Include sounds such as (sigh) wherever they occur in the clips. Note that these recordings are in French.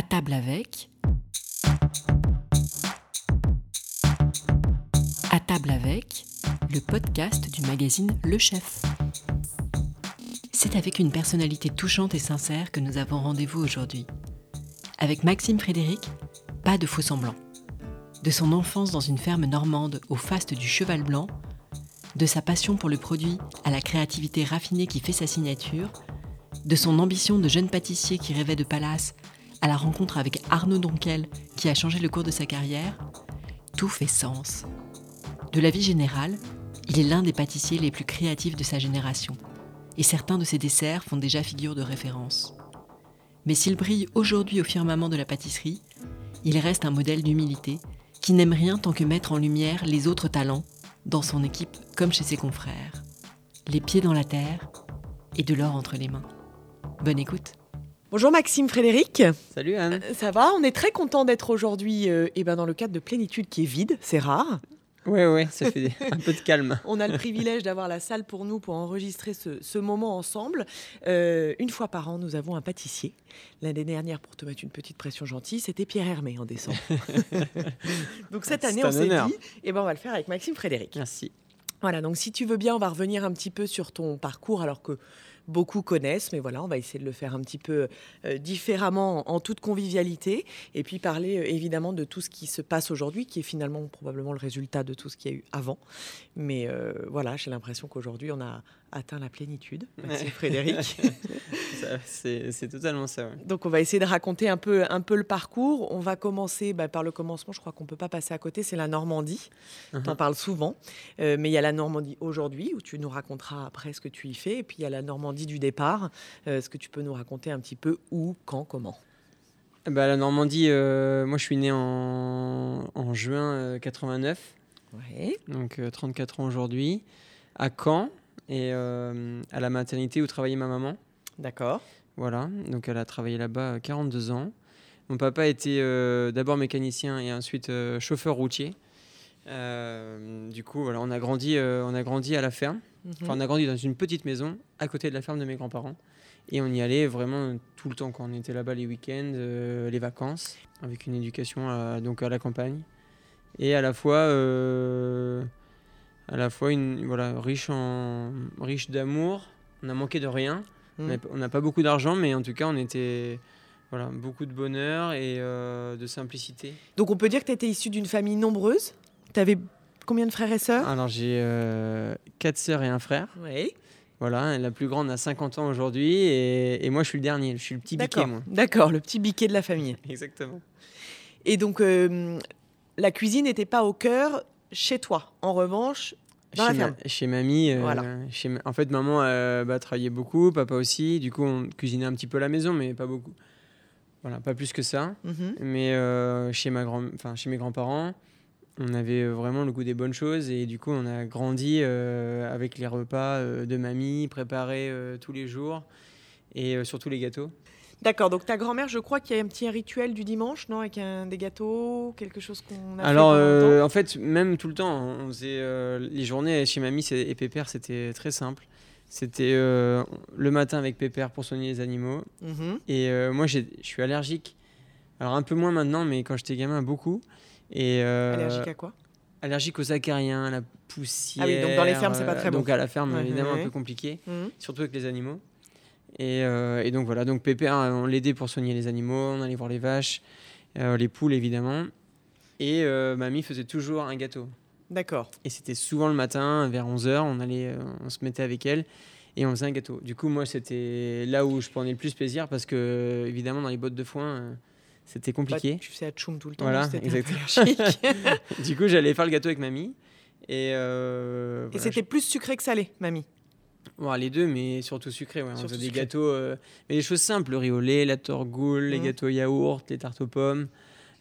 À table avec. À table avec, le podcast du magazine Le Chef. C'est avec une personnalité touchante et sincère que nous avons rendez-vous aujourd'hui. Avec Maxime Frédéric, pas de faux semblants. De son enfance dans une ferme normande au faste du cheval blanc, de sa passion pour le produit à la créativité raffinée qui fait sa signature, de son ambition de jeune pâtissier qui rêvait de palace à la rencontre avec Arnaud Donquel qui a changé le cours de sa carrière, tout fait sens. De la vie générale, il est l'un des pâtissiers les plus créatifs de sa génération, et certains de ses desserts font déjà figure de référence. Mais s'il brille aujourd'hui au firmament de la pâtisserie, il reste un modèle d'humilité qui n'aime rien tant que mettre en lumière les autres talents, dans son équipe comme chez ses confrères. Les pieds dans la terre et de l'or entre les mains. Bonne écoute. Bonjour Maxime Frédéric. Salut Anne. Euh, Ça va? On est très content d'être aujourd'hui euh, eh ben dans le cadre de Plénitude qui est vide, c'est rare. Ouais, ouais, ça fait un peu de calme. (laughs) On a le privilège d'avoir la salle pour nous pour enregistrer ce, ce moment ensemble. Euh, une fois par an, nous avons un pâtissier. L'année dernière, pour te mettre une petite pression gentille, c'était Pierre Hermé en décembre. (laughs) donc cette année, on s'est dit, eh ben on va le faire avec Maxime Frédéric. Merci. Voilà, donc si tu veux bien, on va revenir un petit peu sur ton parcours, alors que beaucoup connaissent, mais voilà, on va essayer de le faire un petit peu euh, différemment, en, toute convivialité, et puis parler euh, évidemment de tout ce qui se passe aujourd'hui, qui est finalement probablement le résultat de tout ce qu'il y a eu avant. Mais euh, voilà, j'ai l'impression qu'aujourd'hui, on a atteint la plénitude, Ouais. Frédéric. (laughs) C'est totalement ça. ouais. Donc on va essayer de raconter un peu, un peu le parcours. On va commencer bah, par le commencement, je crois qu'on ne peut pas passer à côté, c'est la Normandie. Mhm. Tu en parles souvent, Euh, mais il y a la Normandie aujourd'hui, où tu nous raconteras après ce que tu y fais, et puis il y a la Normandie du départ. Euh, Est-ce que tu peux nous raconter un petit peu où, quand, comment? Ben, la Normandie, euh, moi je suis né en, en juin euh, 89, Ouais. donc euh, 34 ans aujourd'hui, à Caen et euh, à la maternité où travaillait ma maman. D'accord. Voilà, donc elle a travaillé là-bas euh, 42 ans. Mon papa était euh, d'abord mécanicien et ensuite euh, chauffeur routier. Euh, du coup, voilà, on a grandi, euh, on a grandi à la ferme. Mhm. Enfin, on a grandi dans une petite maison à côté de la ferme de mes grands-parents. Et on y allait vraiment tout le temps quand on était là-bas les week-ends, euh, les vacances, avec une éducation à, donc à la campagne. Et à la fois, euh, à la fois une, voilà, riche, en, riche d'amour. On a manqué de rien. On n'a- On n'a pas beaucoup d'argent, mais en tout cas, on était voilà, beaucoup de bonheur et euh, de simplicité. Donc on peut dire que tu étais issu d'une famille nombreuse. Tu avais combien de frères et sœurs? Alors, j'ai euh, quatre sœurs et un frère. Oui. Voilà, la plus grande a 50 ans aujourd'hui et, et moi je suis le dernier, je suis le petit biquet. D'accord, le petit biquet de la famille. (laughs) Exactement. Et donc, euh, la cuisine n'était pas au cœur chez toi. En revanche, dans chez, la ferme. ma- chez mamie, euh, Voilà. chez ma- en fait maman euh, bah, travaillait beaucoup, papa aussi, du coup on cuisinait un petit peu à la maison mais pas beaucoup. Voilà, pas plus que ça. Mhm. Mais euh, chez, ma grand... chez mes grands-parents, on avait vraiment le goût des bonnes choses et du coup on a grandi avec les repas de mamie préparés tous les jours et surtout les gâteaux. D'accord, donc ta grand-mère, je crois qu'il y a un petit rituel du dimanche, non Avec un, des gâteaux, quelque chose qu'on a Alors, fait euh, en fait, même tout le temps, on faisait euh, les journées chez mamie et Pépère, c'était très simple. C'était euh, le matin avec Pépère pour soigner les animaux. Mhm. Et euh, moi, je suis allergique. Alors, un peu moins maintenant, mais quand j'étais gamin, beaucoup. Et, Allergique à quoi? Allergique aux acariens, à la poussière. Ah oui, donc dans les fermes, c'est pas très bon. Donc à la ferme, Ouais, évidemment, ouais. un peu compliqué, Mhm. surtout avec les animaux. Et, euh, et donc voilà, donc Pépère, on l'aidait pour soigner les animaux, on allait voir les vaches, euh, les poules évidemment. Et euh, mamie faisait toujours un gâteau. D'accord. Et c'était souvent le matin, vers 11h, on, allait, on se mettait avec elle et on faisait un gâteau. Du coup, moi, c'était là où je prenais le plus plaisir parce que, évidemment, dans les bottes de foin, c'était Bah, compliqué. tu faisais à tchoum tout le temps, Voilà, exactement. (laughs) du coup, j'allais faire le gâteau avec mamie. Et, euh, Et c'était plus sucré que salé, mamie. Bon, les deux, mais surtout sucré. Ouais. On Surtout faisait des gâteaux, euh, mais des choses simples, le riz au lait, la torgoule, les Mhm. gâteaux yaourt, les tartes aux pommes,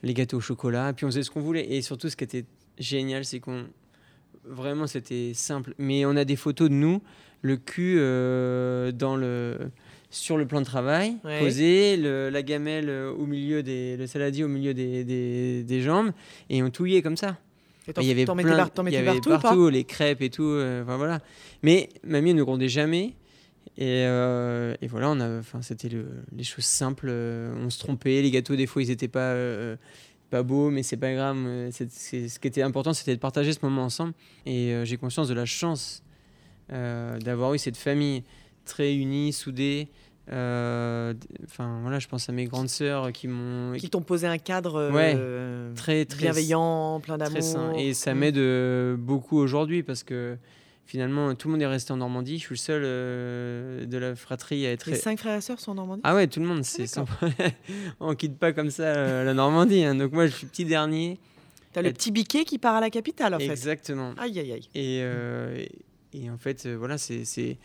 les gâteaux au chocolat. Puis on faisait ce qu'on voulait. Et surtout, ce qui était génial, c'est qu'on vraiment c'était simple. Mais on a des photos de nous, le cul euh, dans le sur le plan de travail, Ouais. posé, le- la gamelle euh, au milieu des, le saladier au milieu des, des, des jambes, et on touillait comme ça. Il y avait plein, mettais, par- y avait partout, les crêpes et tout. euh, enfin, voilà. Mais mamie ne grondait jamais. Et, euh, et voilà, on a, enfin, c'était le- les choses simples. euh, on se trompait. Les gâteaux, des fois, ils étaient pas, euh, pas beaux, mais c'est pas grave. c'est- c'est- ce qui était important, c'était de partager ce moment ensemble. Et j'ai conscience de la chance d'avoir eu cette famille très unie, soudée. Euh, Enfin, voilà, je pense à mes grandes sœurs qui m'ont Qui t'ont posé un cadre euh, très, très bienveillant, plein d'amour. Et ça Mm. m'aide euh, beaucoup aujourd'hui parce que finalement, tout le monde est resté en Normandie. Je suis le seul euh, de la fratrie à être. Les cinq frères et sœurs sont en Normandie? Ah ouais, tout le monde, c'est sympa. (laughs) On quitte pas comme ça la Normandie. hein. Donc moi, je suis petit dernier. T'as le Et- petit biquet qui part à la capitale, en fait. Exactement. Aïe, aïe, aïe. Et, et, en fait, voilà, c'est.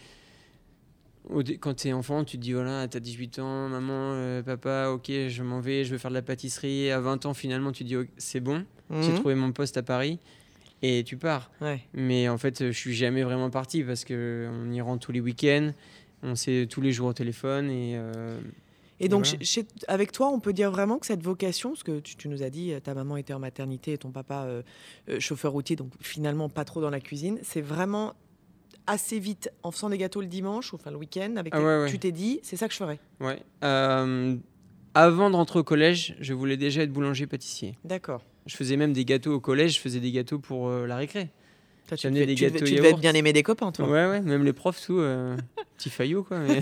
Quand tu es enfant, tu te dis voilà, tu as 18 ans, maman, euh, papa, ok, je m'en vais, je veux faire de la pâtisserie. À 20 ans, finalement, tu te dis Ok, c'est bon, j'ai Mhm. trouvé mon poste à Paris et tu pars. Ouais. Mais en fait, je suis jamais vraiment parti parce que on y rentre tous les week-ends, on sait tous les jours au téléphone et. euh, Et donc, voilà. chez- chez- avec toi, on peut dire vraiment que cette vocation, parce que tu, tu nous as dit, euh, ta maman était en maternité et ton papa euh, chauffeur routier, donc finalement pas trop dans la cuisine, c'est vraiment assez vite, en faisant des gâteaux le dimanche ou enfin le week-end, avec Ah tes- ouais, ouais. tu t'es dit, c'est ça que je ferais. Ouais. Euh, avant de rentrer au collège, je voulais déjà être boulanger-pâtissier. D'accord. Je faisais même des gâteaux au collège, je faisais des gâteaux pour euh, la récré. Toi, tu devais, des tu devais- gâteaux tu devais être bien aimé des copains, toi. Ouais, ouais, même les profs, tout. euh, petit faillot, quoi. mais-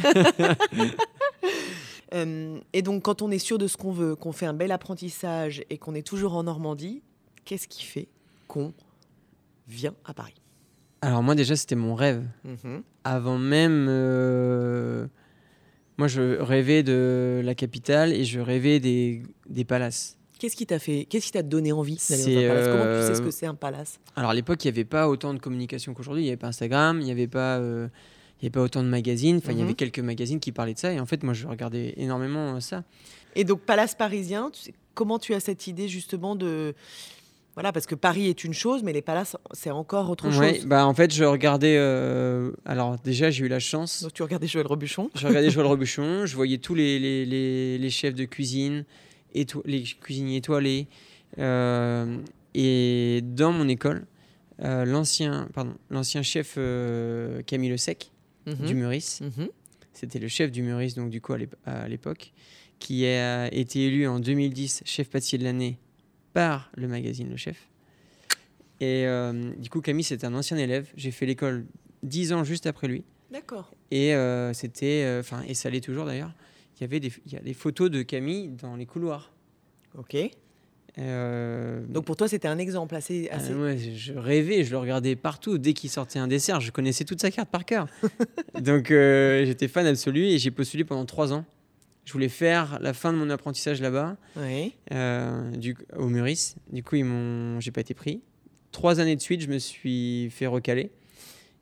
(laughs) et donc, quand on est sûr de ce qu'on veut, qu'on fait un bel apprentissage et qu'on est toujours en Normandie, qu'est-ce qui fait qu'on vient à Paris? Alors, moi, déjà, c'était mon rêve. Mhm. Avant même. euh, Moi, je rêvais de la capitale et je rêvais des, des palaces. Qu'est-ce qui t'a fait Qu'est-ce qui t'a donné envie d'aller C'est, dans un palace? Comment tu sais euh, ce que c'est un palace? Alors à l'époque, il n'y avait pas autant de communication qu'aujourd'hui. Il n'y avait pas Instagram, il n'y avait pas, euh, il y avait pas autant de magazines. Enfin, il y Mhm. avait quelques magazines qui parlaient de ça. Et en fait, moi, je regardais énormément ça. Et donc, palace parisien, tu sais, comment tu as cette idée justement de. Voilà, parce que Paris est une chose, mais les palaces, c'est encore autre chose. bah en fait, je regardais. euh, Alors déjà, j'ai eu la chance. Donc, tu regardais Joël Robuchon. Je regardais Joël (laughs) Robuchon. Je voyais tous les, les, les- les chefs de cuisine, éto- les cuisiniers étoilés. Euh, et dans mon école, euh, l'ancien, pardon, l'ancien chef euh, Camille Le Sec Mhm. du Meurice. Mhm. C'était le chef du Meurice, donc du coup à l'ép- à l'époque, qui a été élu en 2010 chef pâtissier de l'année par le magazine Le Chef. Et euh, du coup, Camille, c'était un ancien élève. J'ai fait l'école 10 ans juste après lui. D'accord. Et euh, c'était, euh, enfin, et ça l'est toujours d'ailleurs. Il y avait des, il y a des photos de Camille dans les couloirs. Ok. Donc, pour toi, c'était un exemple assez. ah, assez... ouais, je rêvais, je le regardais partout. Dès qu'il sortait un dessert, je connaissais toute sa carte par cœur. (laughs) Donc j'étais fan absolu et j'ai postulé pendant trois ans. Je voulais faire la fin de mon apprentissage là-bas, Oui. euh, du, au Meurice. Du coup, ils m'ont, j'ai pas été pris. Trois années de suite, je me suis fait recaler.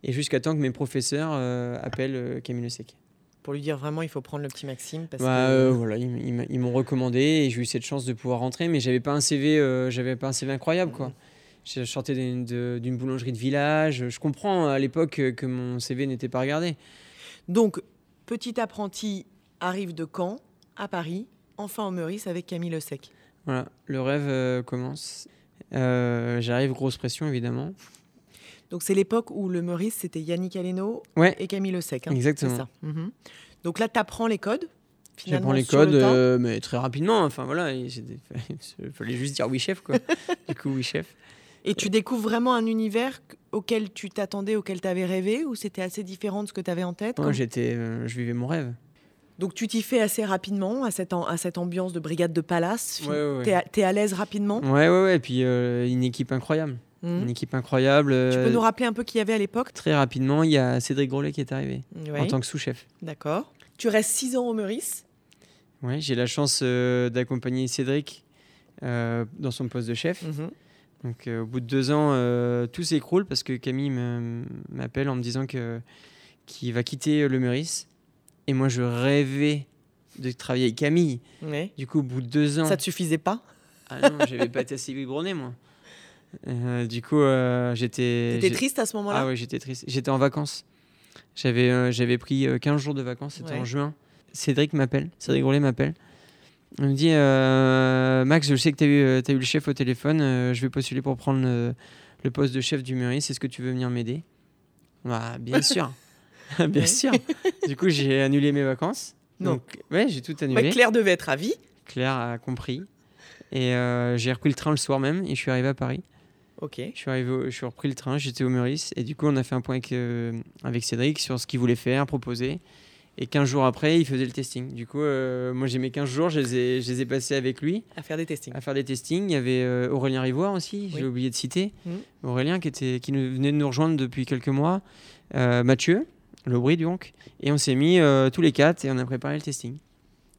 Et jusqu'à temps que mes professeurs euh, appellent euh, Camille Le Sec. Pour lui dire vraiment, il faut prendre le petit Maxime. Parce Bah, que... voilà, ils, m'ont recommandé et j'ai eu cette chance de pouvoir rentrer, mais j'avais pas un CV, j'avais pas un CV incroyable quoi. Je sortais d'une boulangerie de village. Je comprends à l'époque que mon CV n'était pas regardé. Donc, petit apprenti arrive de Caen à Paris, enfin au Meurice avec Camille Le Sec. Voilà, le rêve euh, commence. Euh, J'arrive, grosse pression évidemment. Donc, c'est l'époque où le Meurice, c'était Yannick Aleno Ouais, et Camille Le Sec. hein, Exactement. Ça. Mhm. Donc là, tu apprends les codes. j'apprends les le codes, euh, mais très rapidement. Enfin voilà, il (laughs) fallait juste dire oui chef quoi. (laughs) du coup oui chef. Et tu découvres vraiment un univers qu- auquel tu t'attendais, auquel tu avais rêvé, ou c'était assez différent de ce que tu avais en tête Moi comme- j'étais, euh, je vivais mon rêve. Donc tu t'y fais assez rapidement à cette, am- à cette ambiance de brigade de palace? Ouais, ouais, ouais. T'es à- T'es à l'aise rapidement? Ouais ouais ouais. Et puis euh, une équipe incroyable, Mhm. une équipe incroyable. Tu peux euh, nous rappeler un peu qui y avait à l'époque? Très rapidement, il y a Cédric Grolet qui est arrivé en tant que sous-chef. D'accord. Tu restes six ans au Meurice? Ouais, j'ai la chance euh, d'accompagner Cédric euh, dans son poste de chef. Mhm. Donc euh, au bout de deux ans, euh, tout s'écroule parce que Camille m'appelle en me disant que qu'il va quitter le Meurice. Et moi, je rêvais de travailler avec Camille. Ouais. Du coup, au bout de deux ans, Ça te suffisait pas ah non, j'avais pas été assez biberonné, moi. Euh, du coup, euh, j'étais. T'étais triste à ce moment-là Ah ouais, j'étais triste. J'étais en vacances. J'avais euh, j'avais pris euh, 15 jours de vacances, c'était Ouais. en juin. Cédric m'appelle, Cédric Grolet m'appelle. Il me dit euh, Max, je sais que tu as, eu, euh, t'as eu le chef au téléphone, euh, je vais postuler pour prendre le, le poste de chef du Meurice, est-ce que tu veux venir m'aider? Bah, Bien sûr. (laughs) (laughs) Bien sûr. du coup, j'ai annulé mes vacances. Non. Donc, ouais, j'ai tout Bah, annulé. Claire devait être ravie. Claire a compris. Et euh, j'ai repris le train le soir même et je suis arrivé à Paris. Ok. Je suis arrivé, au- je suis repris le train, j'étais au Meurice et du coup on a fait un point avec, euh, avec Cédric sur ce qu'il voulait faire, proposer. Et 15 jours après, il faisait le testing. Du coup, euh, moi j'ai mes 15 jours, je les, ai, je les ai passés avec lui À faire des testings. à faire des testings. Il y avait Aurélien Rivoire aussi, j'ai Oui. oublié de citer. Mhm. Aurélien qui, était, qui nous- venait de nous rejoindre depuis quelques mois. Euh, Mathieu, Lobry donc. Et on s'est mis euh, tous les quatre et on a préparé le testing.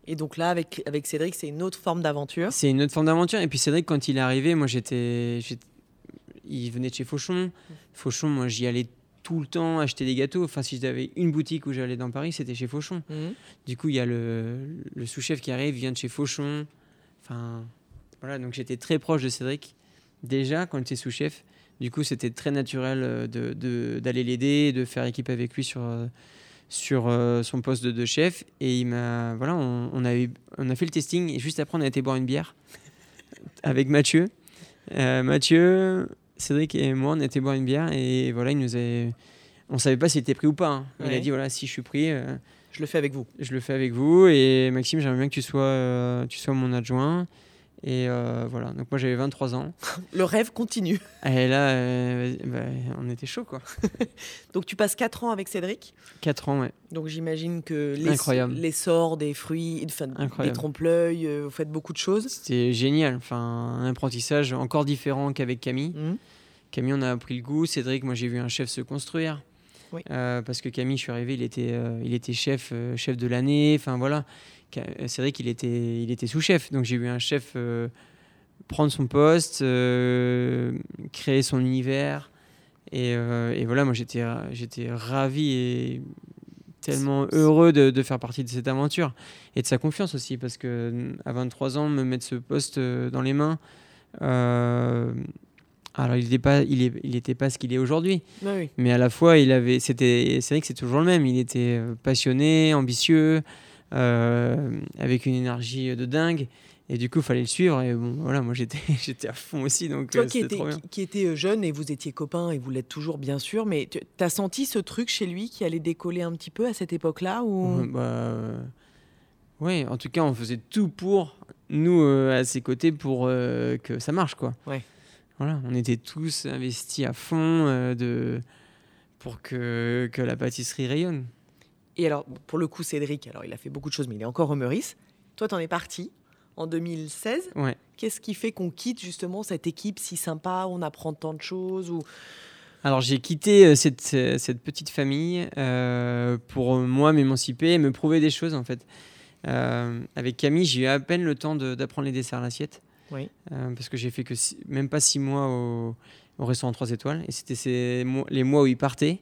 Et donc là, avec, avec Cédric, c'est une autre forme d'aventure. C'est une autre forme d'aventure. Et puis Cédric, quand il est arrivé, moi j'étais. j'étais- Il venait de chez Fauchon. Fauchon, moi j'y allais tout le temps acheter des gâteaux. Enfin, si j'avais une boutique où j'allais dans Paris, c'était chez Fauchon. Mhm. Du coup, il y a le, le sous-chef qui arrive, vient de chez Fauchon. Enfin, voilà, donc j'étais très proche de Cédric. Déjà, quand il était sous-chef, du coup, c'était très naturel euh, de- de- d'aller l'aider, de faire équipe avec lui sur, euh, sur euh, son poste de, chef. Et il m'a. Voilà, on, on a eu- on a fait le testing et juste après, on a été boire une bière (laughs) avec Mathieu. Euh, Mathieu, Cédric et moi, on a été boire une bière et voilà, il nous a. On savait pas s'il était pris ou pas. hein. Il a dit voilà, si je suis pris. euh, Je le fais avec vous. je le fais avec vous et Maxime j'aimerais bien que tu sois tu sois mon adjoint et euh, voilà. Donc moi j'avais 23 ans. (laughs) Le rêve continue. et là euh, bah, on était chaud quoi. (laughs) Donc tu passes 4 ans avec Cédric? 4 ans ouais. Donc j'imagine que les- l'essor des fruits, enfin, des trompe-l'œil, euh, vous faites beaucoup de choses. c'était génial. Enfin un apprentissage encore différent qu'avec Camille. Mhm. Camille on a appris le goût. Cédric moi j'ai vu un chef se construire Oui. Euh, parce que Camille je suis arrivé il était euh, il était chef euh, chef de l'année. Enfin voilà. Ca- euh, Cédric il était il était sous-chef. Donc j'ai vu un chef prendre son poste créer son univers. Et, et voilà moi j'étais j'étais ravi et tellement heureux de, de faire partie de cette aventure. Et de sa confiance aussi parce que à 23 ans me mettre ce poste dans les mains alors il n'était pas il est- il était pas ce qu'il est aujourd'hui oui. mais à la fois il avait c'était c'est vrai que c'est toujours le même il était euh, passionné ambitieux euh, avec une énergie de dingue et du coup il fallait le suivre et bon voilà moi j'étais (laughs) j'étais à fond aussi donc Toi euh, qui c'était étais, trop bien qui, qui étais, euh, jeune et vous étiez copains et vous l'êtes toujours bien sûr, mais tu as senti ce truc chez lui qui allait décoller un petit peu à cette époque-là ou... Ouais, bah, euh, en tout cas, on faisait tout pour nous euh, à ses côtés pour euh, que ça marche, quoi. Ouais. Voilà, on était tous investis à fond euh, de pour que, que la pâtisserie rayonne. Et alors, pour le coup, Cédric, alors il a fait beaucoup de choses, mais il est encore au Meurice. Toi, t'en es parti en 2016. Ouais. Qu'est-ce qui fait qu'on quitte justement cette équipe si sympa, où on apprend tant de choses ou... Alors j'ai quitté euh, cette, euh, cette petite famille euh, pour moi m'émanciper et me prouver des choses en fait. Euh, avec Camille, j'ai eu à peine le temps d'apprendre les desserts à l'assiette. Euh, parce que j'ai fait que même pas six mois au, au restaurant 3 étoiles. Et c'était les mois où il partait.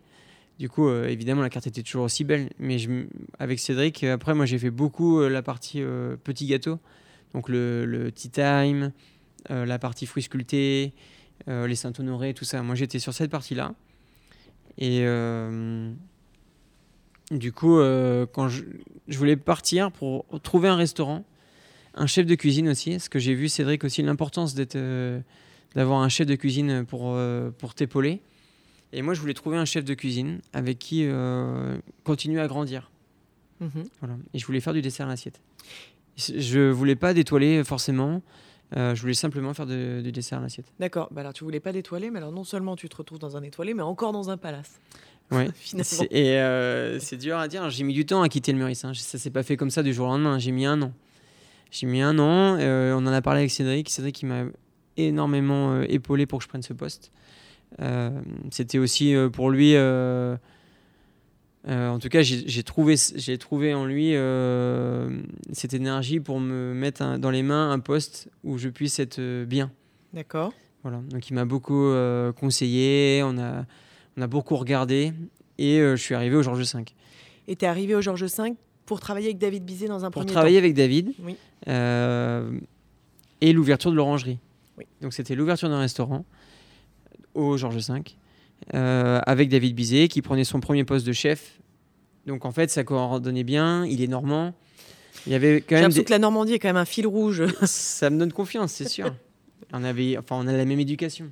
Du coup, euh, évidemment, la carte était toujours aussi belle. Mais je avec Cédric, euh, après, moi, j'ai fait beaucoup la partie petit gâteau. Donc le, le tea time, la partie fruits sculptés, les Saint-Honoré, tout ça. Moi, j'étais sur cette partie-là. Et du coup, quand je, je voulais partir pour trouver un restaurant, un chef de cuisine aussi, parce que j'ai vu Cédric aussi l'importance d'être, euh, d'avoir un chef de cuisine pour, euh, pour t'épauler. Et moi, je voulais trouver un chef de cuisine avec qui euh, continuer à grandir. Mhm. Voilà. Et je voulais faire du dessert à l'assiette. Je voulais pas d'étoiler forcément. euh, je voulais simplement faire de- du dessert à l'assiette. D'accord. Bah alors, tu voulais pas d'étoilé, mais alors non seulement tu te retrouves dans un étoilé, mais encore dans un palace. Ouais. (laughs) Finalement. Et euh, c'est dur à dire. J'ai mis du temps à quitter le Meurice. Hein. Ça s'est pas fait comme ça du jour au lendemain. J'ai mis un an. J'ai mis un an. euh, on en a parlé avec Cédric. Cédric qui m'a énormément euh, épaulé pour que je prenne ce poste. Euh, C'était aussi pour lui. en tout cas, j'ai trouvé, trouvé en lui cette énergie pour me mettre un- dans les mains un poste où je puisse être bien. D'accord. Voilà, donc il m'a beaucoup conseillé, on a, on a beaucoup regardé et euh, je suis arrivé au Georges V. Et tu es arrivé au Georges V pour travailler avec David Bizet dans un Pour premier travailler avec David Oui. Euh, et l'ouverture de l'orangerie. Oui. Donc c'était l'ouverture d'un restaurant au Georges V euh, avec David Bizet qui prenait son premier poste de chef. Donc en fait ça coordonnait bien, il est normand. Il y avait quand même l'impression des- que la Normandie est quand même un fil rouge. (laughs) ça me donne confiance, c'est sûr. On avait, enfin, on a la même éducation.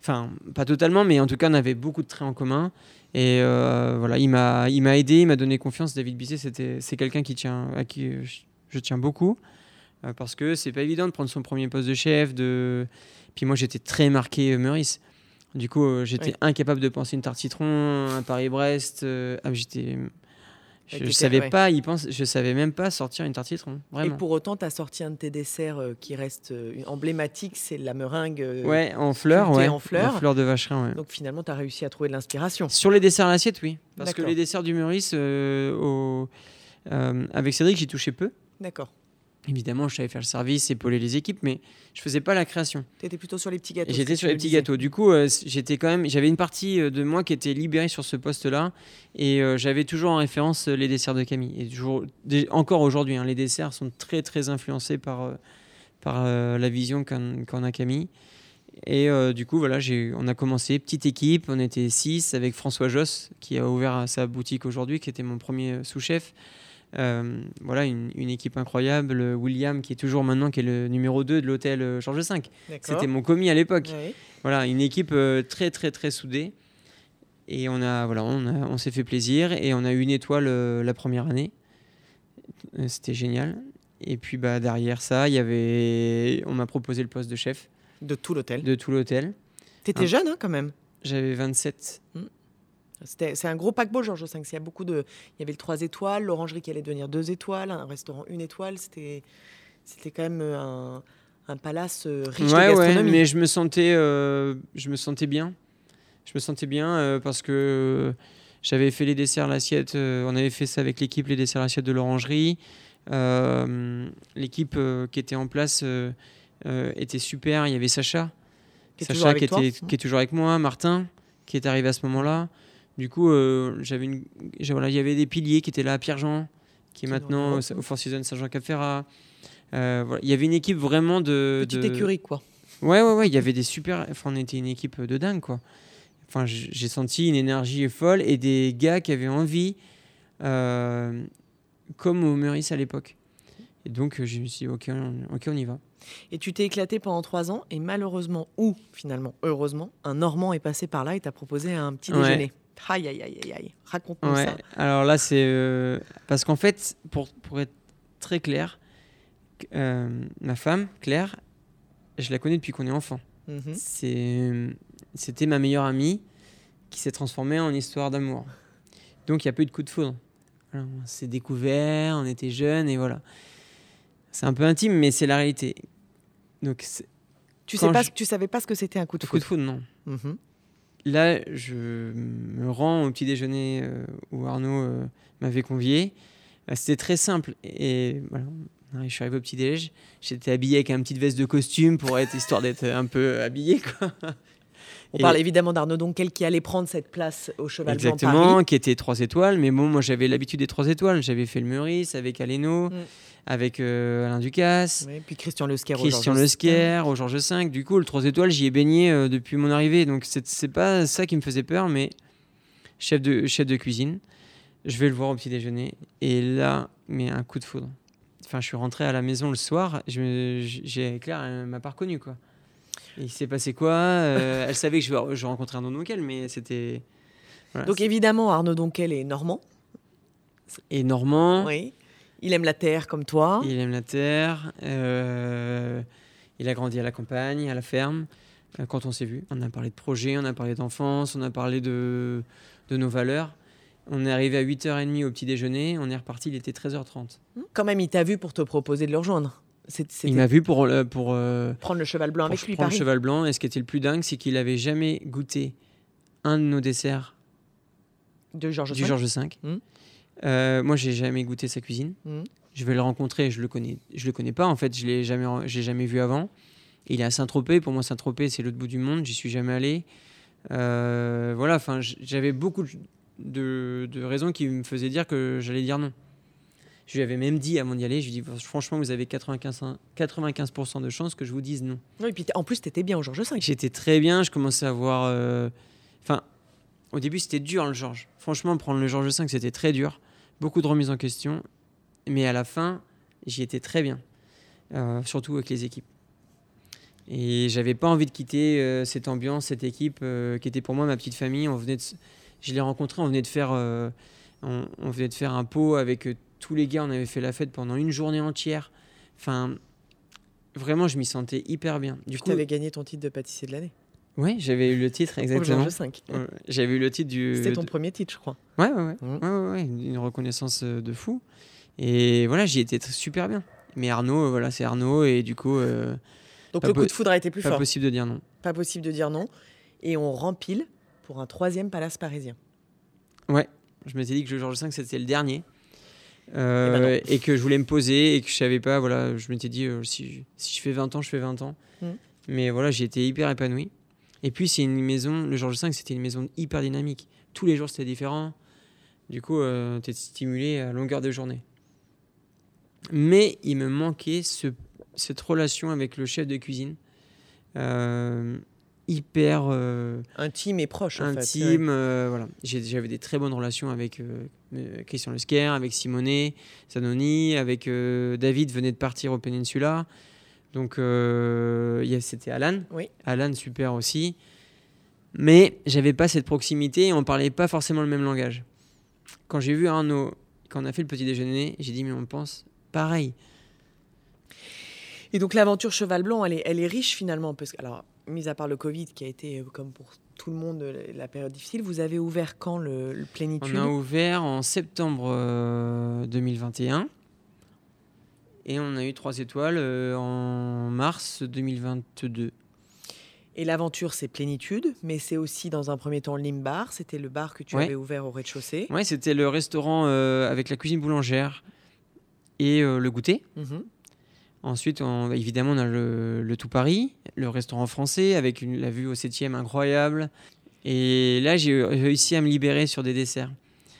Enfin, pas totalement, mais en tout cas, on avait beaucoup de traits en commun. Et euh, voilà, il m'a, il m'a aidé, il m'a donné confiance. David Bisset, c'était, c'est quelqu'un qui tient, à qui je, je tiens beaucoup. Euh, parce que c'est pas évident de prendre son premier poste de chef. De... Puis moi, j'étais très marqué euh, Meurice. Du coup, euh, j'étais Oui. incapable de penser une tarte citron, un Paris-Brest. ah, j'étais. Je, t'étais- savais ouais. pas, il pense, je savais même pas sortir une tarte citron. Et pour autant, tu as sorti un de tes desserts euh, qui reste euh, emblématique, c'est la meringue. euh, Ouais, en fleurs, ouais. en fleurs. de vacherin, ouais. Donc finalement, tu as réussi à trouver de l'inspiration. Sur les desserts à l'assiette, oui. Parce que les desserts du Meurice, au- avec Cédric, j'y touchais peu. D'accord. Évidemment, je savais faire le service, épauler les équipes, mais je faisais pas la création. Tu étais plutôt sur les petits gâteaux. J'étais sur les petits gâteaux. Du coup, euh, c- j'étais quand même, j'avais une partie euh, de moi qui était libérée sur ce poste-là, et euh, j'avais toujours en référence les desserts de Camille. Et toujours, encore aujourd'hui, hein, les desserts sont très très influencés par euh, par la vision qu'en a Camille. Et du coup, voilà, on a commencé petite équipe. On était six avec François Josse qui a ouvert sa boutique aujourd'hui, qui était mon premier sous-chef. Euh, voilà, une, une équipe incroyable. William, qui est toujours maintenant, qui est le numéro 2 de l'hôtel euh, Georges V. D'accord. C'était mon commis à l'époque. Voilà, une équipe euh, très très très soudée. Et on a voilà, on, a- on s'est fait plaisir et on a eu une étoile euh, la première année. Euh, C'était génial. Et puis bah derrière ça, il y avait, on m'a proposé le poste de chef De tout l'hôtel. de tout l'hôtel. Tu étais Ah. jeune hein, quand même. J'avais 27. C'était- C'est un gros paquebot, Georges V. Il y a beaucoup de. Il y avait le 3 étoiles, l'orangerie qui allait devenir 2 étoiles, un restaurant 1 étoile. C'était quand même euh, un, un palace euh, riche ouais, de ouais, gastronomie. mais je me sentais, euh, je me sentais bien. Je me sentais bien euh, parce que j'avais fait les desserts à l'assiette. euh, on avait fait ça avec l'équipe, les desserts à l'assiette de l'orangerie. L'équipe qui était en place était super. Il y avait Sacha, Qui Sacha qui, était, qui est toujours avec moi, Martin qui est arrivé à ce moment-là. Du coup, euh, j'avais une, voilà, il y avait des piliers qui étaient là, Pierre-Jean, qui est Qui est maintenant dans- au, Four Seasons Saint-Jean-Cap-Ferrat. Euh, voilà. Il y avait une équipe vraiment de. Petite de- écurie, quoi. Ouais, ouais, ouais, il y avait des super. Enfin, on était une équipe de dingue, quoi. Enfin, j'ai senti une énergie folle et des gars qui avaient envie, euh, comme au Meurice à l'époque. Et donc, euh, je me suis dit, ok, on, ok, on y va. Et tu t'es éclaté pendant trois ans, et malheureusement, ou finalement, heureusement, un Normand est passé par là et t'a proposé un petit déjeuner. Aïe, aïe, aïe, aïe. Raconte-nous Ouais, ça. alors là, c'est. euh, parce qu'en fait, pour, pour être très clair, euh, ma femme, Claire, je la connais depuis qu'on est enfant. Mhm. C'était ma meilleure amie qui s'est transformée en histoire d'amour. Donc il n'y a pas eu de coup de foudre. On s'est découvert, on était jeunes et voilà. C'est un peu intime, mais c'est la réalité. Donc, Tu, sais pas, je- ce- tu savais pas ce que c'était un coup de coup de foudre. foudre, non. Mhm. Là, je me rends au petit déjeuner euh, où Arnaud euh, m'avait convié. Euh, C'était très simple. Et je suis arrivé au petit déj. J'étais habillé avec une petite veste de costume pour être histoire d'être un peu habillé. Quoi. On Et- parle évidemment d'Arnaud Donquel qui allait prendre cette place au Cheval Blanc Exactement, Paris. qui était trois étoiles. Mais bon, moi j'avais l'habitude des trois étoiles. J'avais fait le Meurice avec Aleno, Mm. avec euh, Alain Ducasse, Ouais, puis Christian Lesquer. au Christian Lesquer, au Georges V. Du coup, le trois étoiles, j'y ai baigné euh, depuis mon arrivée. Donc c'est pas ça qui me faisait peur, mais chef de, chef de cuisine. Je vais le voir au petit déjeuner. Et là, mais un coup de foudre. Enfin, je suis rentré à la maison le soir. je J'ai Claire, elle m'a pas reconnu quoi. Et il s'est passé quoi Euh, Elle savait que je, je rencontrais un nom quel, mais c'était. voilà, Donc évidemment, Arnaud Donquel est normand. et Normand. Oui. Il aime la terre comme toi. Il aime la terre. euh, il a grandi à la campagne, à la ferme. euh, quand on s'est vu, on a parlé de projets, on a parlé d'enfance, on a parlé de, de nos valeurs. On est arrivé à 8h30 au petit déjeuner. On est reparti, il était 13h30. Quand même, il t'a vu pour te proposer de le rejoindre. Il m'a vu pour, euh, pour, euh, prendre le cheval blanc avec lui, prendre le cheval blanc. Et ce qui était le plus dingue, c'est qu'il avait jamais goûté un de nos desserts de Georges du V. Georges V. Mm. Euh, moi, j'ai jamais goûté sa cuisine. Mhm. Je vais le rencontrer, je le connais, je le connais pas en fait, je l'ai jamais, j'ai jamais vu avant. Il est à Saint-Tropez, pour moi Saint-Tropez c'est l'autre bout du monde, j'y suis jamais allé. Euh, voilà, enfin j'avais beaucoup de, de raisons qui me faisaient dire que j'allais dire non. Je lui avais même dit avant d'y aller, je lui ai dit franchement vous avez 95, 95% de chances que je vous dise non. Oui, et puis en plus, t'étais bien au Georges V. J'étais très bien, je commençais à voir. euh, Enfin, au début, c'était dur le Georges. Franchement, prendre le Georges V, c'était très dur. Beaucoup de remises en question. Mais à la fin, j'y étais très bien. Euh, surtout avec les équipes. Et j'avais pas envie de quitter euh, cette ambiance, cette équipe euh, qui était pour moi ma petite famille. On venait de, je l'ai rencontré, on venait de faire, euh, on, on venait de faire un pot avec tous les gars. On avait fait la fête pendant une journée entière. Enfin, vraiment, je m'y sentais hyper bien. Du Tu coup, avais gagné ton titre de pâtissier de l'année. ouais, j'avais eu le titre Au exactement. Georges V. Ouais, J'avais eu le titre du. C'était ton premier titre, je crois. Ouais, ouais, ouais. Mhm. Ouais, ouais, ouais, Une reconnaissance euh, de fou. Et voilà, j'y étais super bien. Mais Arnaud, euh, voilà, c'est Arnaud. Et du coup, euh, Donc Pas le coup de foudre a été plus pas fort. possible de dire non. Pas possible de dire non. Et on rempile pour un troisième palace parisien. Je m'étais dit que le Georges V, c'était le dernier. Euh, Eh ben non. et que je voulais me poser et que je savais pas, voilà, je m'étais dit, euh, si, je- si je fais 20 ans, je fais 20 ans. Mhm. Mais voilà, j'ai été hyper épanoui. Et puis, c'est une maison, le Georges V, c'était une maison hyper dynamique. Tous les jours, c'était différent. Du coup, tu es stimulé à longueur de journée. Mais il me manquait ce, cette relation avec le chef de cuisine. Euh, hyper. euh, Intime et proche, en intime. euh, voilà. J'avais des très bonnes relations avec euh, euh, Christian Lesquer, avec Simonet, Zanoni, avec euh, David venait de partir au Peninsula. Donc euh, c'était Alan. Oui. Alan super aussi. Mais j'avais pas cette proximité et on parlait pas forcément le même langage. Quand j'ai vu Arnaud, quand on a fait le petit déjeuner, j'ai dit mais on pense pareil. Et donc l'aventure Cheval Blanc, elle est, elle est riche finalement, parce que, alors, mis à part le Covid qui a été, euh, comme pour tout le monde, euh, la période difficile, vous avez ouvert quand le, le Plénitude? On a ouvert en septembre euh, 2021 et on a eu trois étoiles euh, en mars 2022. Et l'aventure, c'est Plénitude, mais c'est aussi dans un premier temps Limbar. C'était le bar que tu Ouais. avais ouvert au rez-de-chaussée. Ouais, c'était le restaurant euh, avec la cuisine boulangère et euh, le goûter. Mhm. Ensuite, on- évidemment, on a le, le Tout Paris, le restaurant français avec une- la vue au 7e incroyable. Et là, j'ai réussi à me libérer sur des desserts.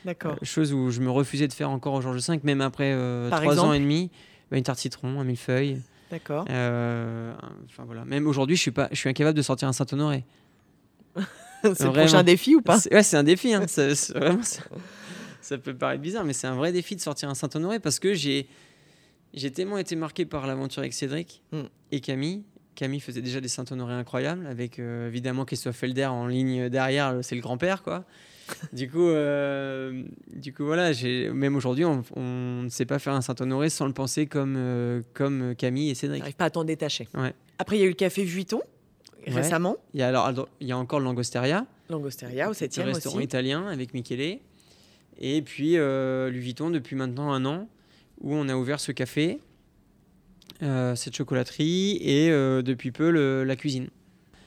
D'accord. Euh, chose où je me refusais de faire encore au Georges V, même après euh, Par trois ans exemple et demi. Bah, une tarte citron, un millefeuille. D'accord. Euh, enfin voilà. Même aujourd'hui, je suis pas, je suis incapable de sortir un Saint-Honoré. (laughs) c'est le prochain défi ou pas C'est- Ouais, c'est un défi. hein. Ça, c'est vraiment, ça, ça peut paraître bizarre, mais c'est un vrai défi de sortir un Saint-Honoré parce que j'ai, j'ai tellement été marqué par l'aventure avec Cédric Mm. et Camille. Camille faisait déjà des Saint-Honoré incroyables, avec euh, évidemment Christophe Felder en ligne derrière, c'est le grand-père, quoi. (laughs) du coup, euh, du coup, voilà, même aujourd'hui, on, on ne sait pas faire un Saint-Honoré sans le penser comme, euh, comme Camille et Cédric. J'arrive pas à t'en détacher. Ouais. Après, il y a eu le café Vuitton, récemment. Il y a alors, il y a encore Langosteria. Langosteria au C'est 7 un e restaurant aussi. italien avec Michele. Et puis Louis Vuitton depuis maintenant un an, où on a ouvert ce café, euh, cette chocolaterie et euh, depuis peu le- la cuisine.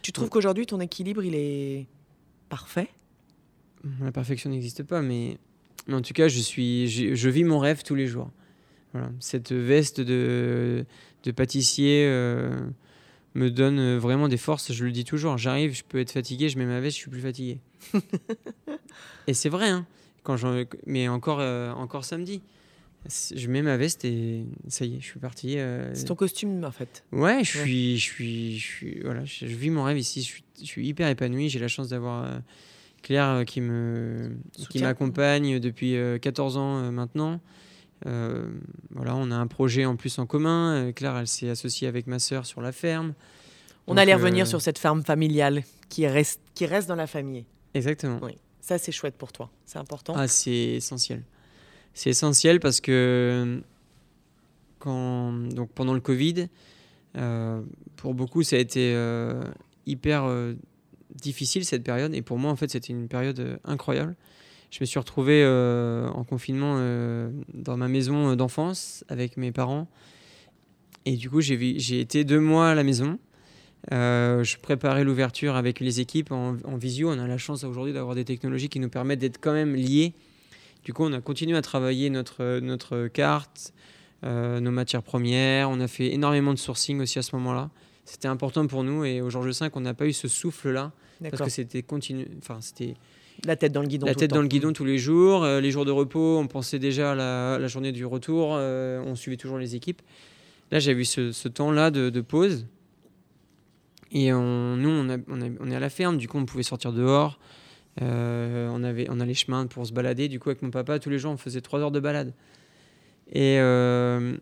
Tu trouves qu'aujourd'hui, ton équilibre, il est parfait? La perfection n'existe pas, mais, mais en tout cas, je, suis, je, je vis mon rêve tous les jours. Voilà. Cette veste de, de pâtissier euh, me donne vraiment des forces. Je le dis toujours. J'arrive, je peux être fatigué, je mets ma veste, je suis plus fatigué. (laughs) et c'est vrai, hein. Quand j'en- mais encore, euh, encore samedi. Je mets ma veste et ça y est, je suis parti. euh, C'est ton costume, en fait. Ouais, je Ouais. suis, je suis, je suis, voilà, je, je vis mon rêve ici. Je suis, je suis hyper épanoui. J'ai la chance d'avoir euh, Claire euh, qui me, qui m'accompagne depuis euh, 14 ans maintenant. Voilà, on a un projet en plus en commun. Claire, elle s'est associée avec ma sœur sur la ferme. On Donc, allait revenir sur cette ferme familiale qui reste, qui reste dans la famille. Exactement. Oui. Ça, c'est chouette pour toi. C'est important. Ah, c'est essentiel. C'est essentiel parce que donc pendant le Covid, euh, pour beaucoup, ça a été euh, hyper euh, difficile cette période. Et pour moi, en fait, c'était une période incroyable. Je me suis retrouvé en confinement dans ma maison d'enfance avec mes parents. Et du coup, j'ai été deux mois à la maison. Je préparais l'ouverture avec les équipes en, en visio. On a la chance aujourd'hui d'avoir des technologies qui nous permettent d'être quand même liés. Du coup, on a continué à travailler notre, notre carte, euh, nos matières premières. On a fait énormément de sourcing aussi à ce moment-là. C'était important pour nous et au Georges V, on n'a pas eu ce souffle-là parce que c'était continu. Enfin, c'était La tête dans le guidon. la tout tête le dans le guidon tous les jours. Euh, les jours de repos, on pensait déjà à la, la journée du retour. euh, on suivait toujours les équipes. Là, j'ai eu ce, ce temps-là de, de pause. Et on, nous, on, a- on a- on est à la ferme, du coup, on pouvait sortir dehors. Euh, on, avait, on a les chemins pour se balader. Du coup, avec mon papa, tous les jours, on faisait trois heures de balade. Et, euh,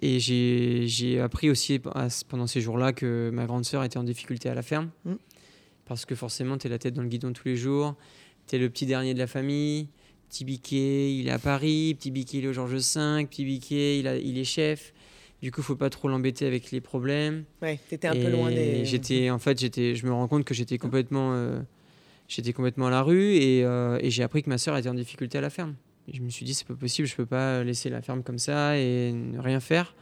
et j'ai appris aussi à- pendant ces jours-là que ma grande sœur était en difficulté à la ferme. Mm. Parce que forcément, tu es la tête dans le guidon tous les jours. Tu es le petit dernier de la famille. Petit Biquet, il est à Paris. Petit Biquet, il est au Georges V. Petit Biquet, il, a, il est chef. Du coup, faut pas trop l'embêter avec les problèmes. Ouais, t'étais un Et peu loin des. J'étais, en fait, j'étais, je me rends compte que j'étais complètement, euh, j'étais complètement à la rue et, euh, et j'ai appris que ma sœur était en difficulté à la ferme. Et je me suis dit, c'est pas possible, je peux pas laisser la ferme comme ça et ne rien faire.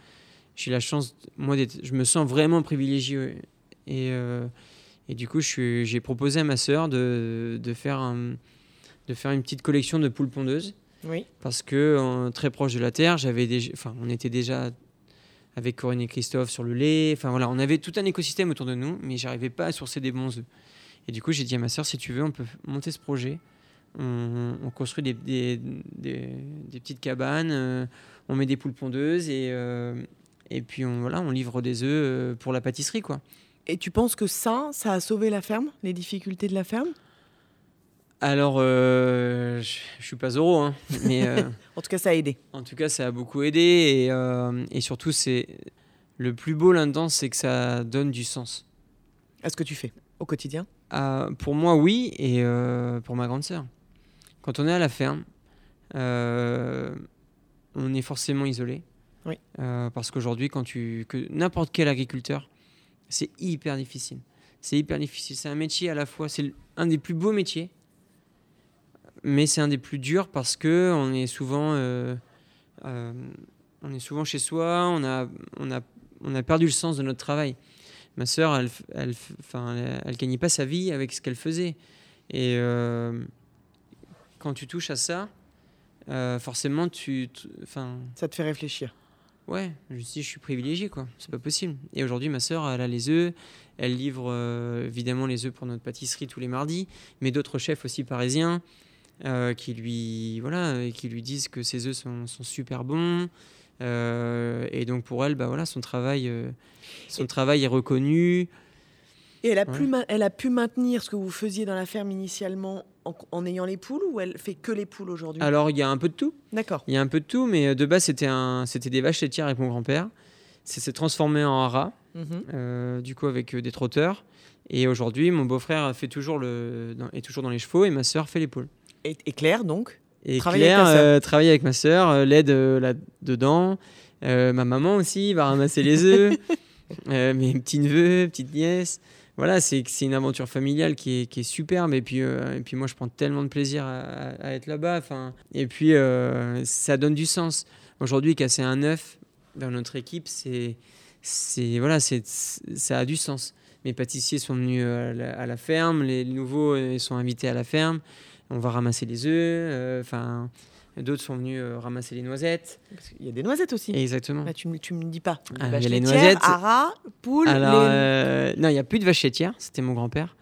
J'ai la chance, moi, je me sens vraiment privilégié. Et, euh, et du coup, j'ai proposé à ma sœur de, de, faire un- de faire une petite collection de poules pondeuses Oui. parce que en- très proche de la terre, j'avais déjà, enfin, on était déjà avec Corinne et Christophe sur le lait. Enfin voilà, on avait tout un écosystème autour de nous, mais j'arrivais pas à sourcer des bons œufs. Et du coup, j'ai dit à ma sœur, si tu veux, on peut monter ce projet. On, on construit des, des, des- des petites cabanes, euh, on met des poules pondeuses et, euh, et puis on, voilà, on livre des œufs euh, pour la pâtisserie. quoi. Et tu penses que ça, ça a sauvé la ferme, les difficultés de la ferme? Alors, euh, je, je suis pas Zoro, hein, mais euh, (laughs) En tout cas, ça a aidé. En tout cas, ça a beaucoup aidé et, euh, et surtout, c'est le plus beau là-dedans, c'est que ça donne du sens. À ce que tu fais au quotidien? Ah, pour moi, oui, et euh, pour ma grande sœur. Quand on est à la ferme, euh, on est forcément isolé. Oui. Euh, parce qu'aujourd'hui, quand tu que n'importe quel agriculteur, c'est hyper difficile. C'est hyper difficile. C'est un métier à la fois, c'est un des plus beaux métiers, mais c'est un des plus durs parce que on est souvent, on est souvent chez soi. On a, on a, on a perdu le sens de notre travail. Ma sœur, elle, elle, enfin, elle, gagnait pas sa vie avec ce qu'elle faisait. Et euh, quand tu touches à ça, euh, forcément, tu, enfin, Ça te fait réfléchir. Ouais, je me dis, je suis privilégié, quoi. C'est pas possible. Et aujourd'hui, ma sœur, elle a les œufs. Elle livre euh, évidemment les œufs pour notre pâtisserie tous les mardis, mais d'autres chefs aussi parisiens qui lui, voilà, qui lui disent que ses œufs sont, sont super bons. Euh, et donc pour elle, bah voilà, son travail, euh, son travail est reconnu. Et elle a, Ouais. pu ma- elle a pu maintenir ce que vous faisiez dans la ferme initialement en, en ayant les poules ou elle fait que les poules aujourd'hui? Alors il y a un peu de tout. D'accord. Il y a un peu de tout, mais euh, de base c'était des vaches laitières avec mon grand-père. Ça s'est transformé en haras. Mhm. euh, du coup avec des trotteurs. Et aujourd'hui, mon beau-frère fait toujours le, dans- est toujours dans les chevaux et ma sœur fait les poules. Et, et Claire, donc? Et Travaille Claire avec euh, travaille avec ma sœur, euh, l'aide euh, là-dedans. Ma maman aussi va ramasser les œufs. (laughs) Mes petits neveux, petites nièces. Voilà, c'est une aventure familiale qui est, qui est superbe. Et puis, euh, et puis moi, je prends tellement de plaisir à, être là-bas. Et puis, euh, ça donne du sens. Aujourd'hui, casser un œuf dans notre équipe, c'est voilà, ça a du sens. Mes pâtissiers sont venus à la, à la ferme, les nouveaux sont invités à la ferme. On va ramasser les œufs. euh, Enfin, d'autres sont venus euh, ramasser les noisettes. Qu'il y a des noisettes aussi. Exactement. Bah, tu me tu me dis pas. Ah, il y a les noisettes. haras, poules. Alors, les- euh, non, il n'y a plus de vache laitière, c'était mon grand-père.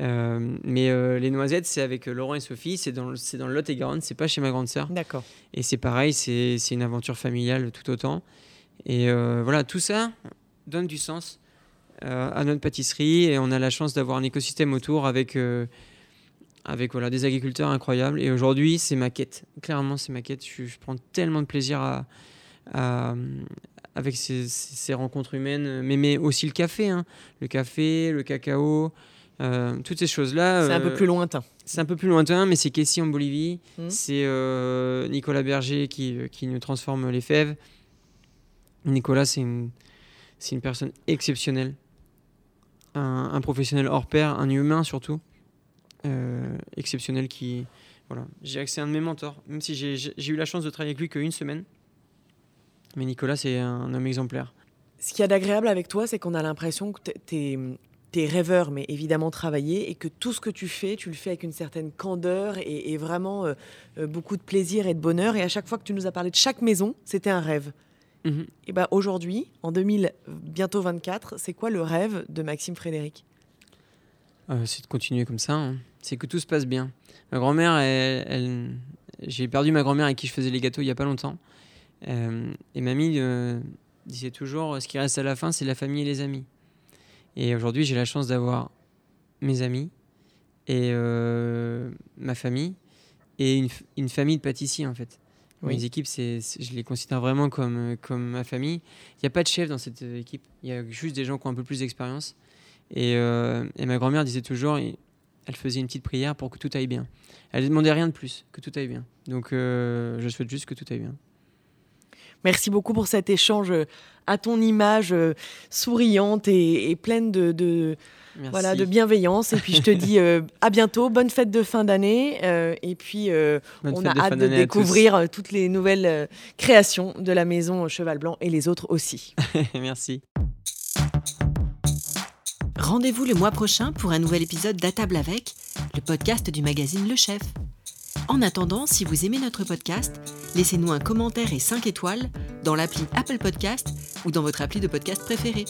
Euh, mais les noisettes, c'est avec Laurent et Sophie, c'est dans, le- c'est dans le Lot-et-Garonne, c'est pas chez ma grande sœur. D'accord. Et c'est pareil, c'est c'est une aventure familiale tout autant. Et voilà, tout ça donne du sens à notre pâtisserie et on a la chance d'avoir un écosystème autour avec, avec voilà, des agriculteurs incroyables. Et aujourd'hui, c'est ma quête. Clairement, c'est ma quête. Je, je prends tellement de plaisir à, à- avec ces, rencontres humaines, mais, mais aussi le café. hein. Le café, le cacao, euh, toutes ces choses-là. C'est un peu euh, plus lointain. c'est un peu plus lointain, mais c'est qu'ici en Bolivie, Mhm. c'est euh, Nicolas Berger qui, qui nous transforme les fèves. Nicolas, c'est une, une personne exceptionnelle, un, un professionnel hors pair, un humain surtout, euh, exceptionnel qui... Voilà. J'ai accès à un de mes mentors, même si j'ai eu la chance de travailler avec lui qu'une semaine. Mais Nicolas, c'est un homme exemplaire. Ce qu'il y a d'agréable avec toi, c'est qu'on a l'impression que t'es- t'es es rêveur, mais évidemment travaillé, et que tout ce que tu fais, tu le fais avec une certaine candeur et, et vraiment euh, euh, beaucoup de plaisir et de bonheur. Et à chaque fois que tu nous as parlé de chaque maison, c'était un rêve. Mhm. Et ben aujourd'hui, en 2000, bientôt 24, c'est quoi le rêve de Maxime Frédéric? Euh, c'est de continuer comme ça. hein. C'est que tout se passe bien. Ma grand-mère, elle, elle- j'ai perdu ma grand-mère avec qui je faisais les gâteaux il y a pas longtemps. Euh, et mamie euh, disait toujours ce qui reste à la fin, c'est la famille et les amis. Et aujourd'hui, j'ai la chance d'avoir mes amis et euh, ma famille et une, une famille de pâtissiers en fait. Oui. Mes équipes, c'est, je les considère vraiment comme, euh, comme ma famille. Il n'y a pas de chef dans cette euh, équipe. Il y a juste des gens qui ont un peu plus d'expérience. Et, euh, et ma grand-mère disait toujours, elle faisait une petite prière pour que tout aille bien. Elle ne demandait rien de plus, que tout aille bien. Donc euh, je souhaite juste que tout aille bien. Merci beaucoup pour cet échange euh, à ton image souriante et, et pleine de, de- voilà, de bienveillance. Et puis je te (laughs) dis euh, à bientôt, bonne fête de fin d'année. euh, et puis euh, on a de hâte de découvrir toutes les nouvelles créations de la maison Cheval Blanc et les autres aussi. (laughs) Merci. Rendez-vous le mois prochain pour un nouvel épisode d'À table avec, le podcast du magazine Le Chef. En attendant, si vous aimez notre podcast, laissez-nous un commentaire et 5 étoiles dans l'appli Apple Podcast ou dans votre appli de podcast préféré.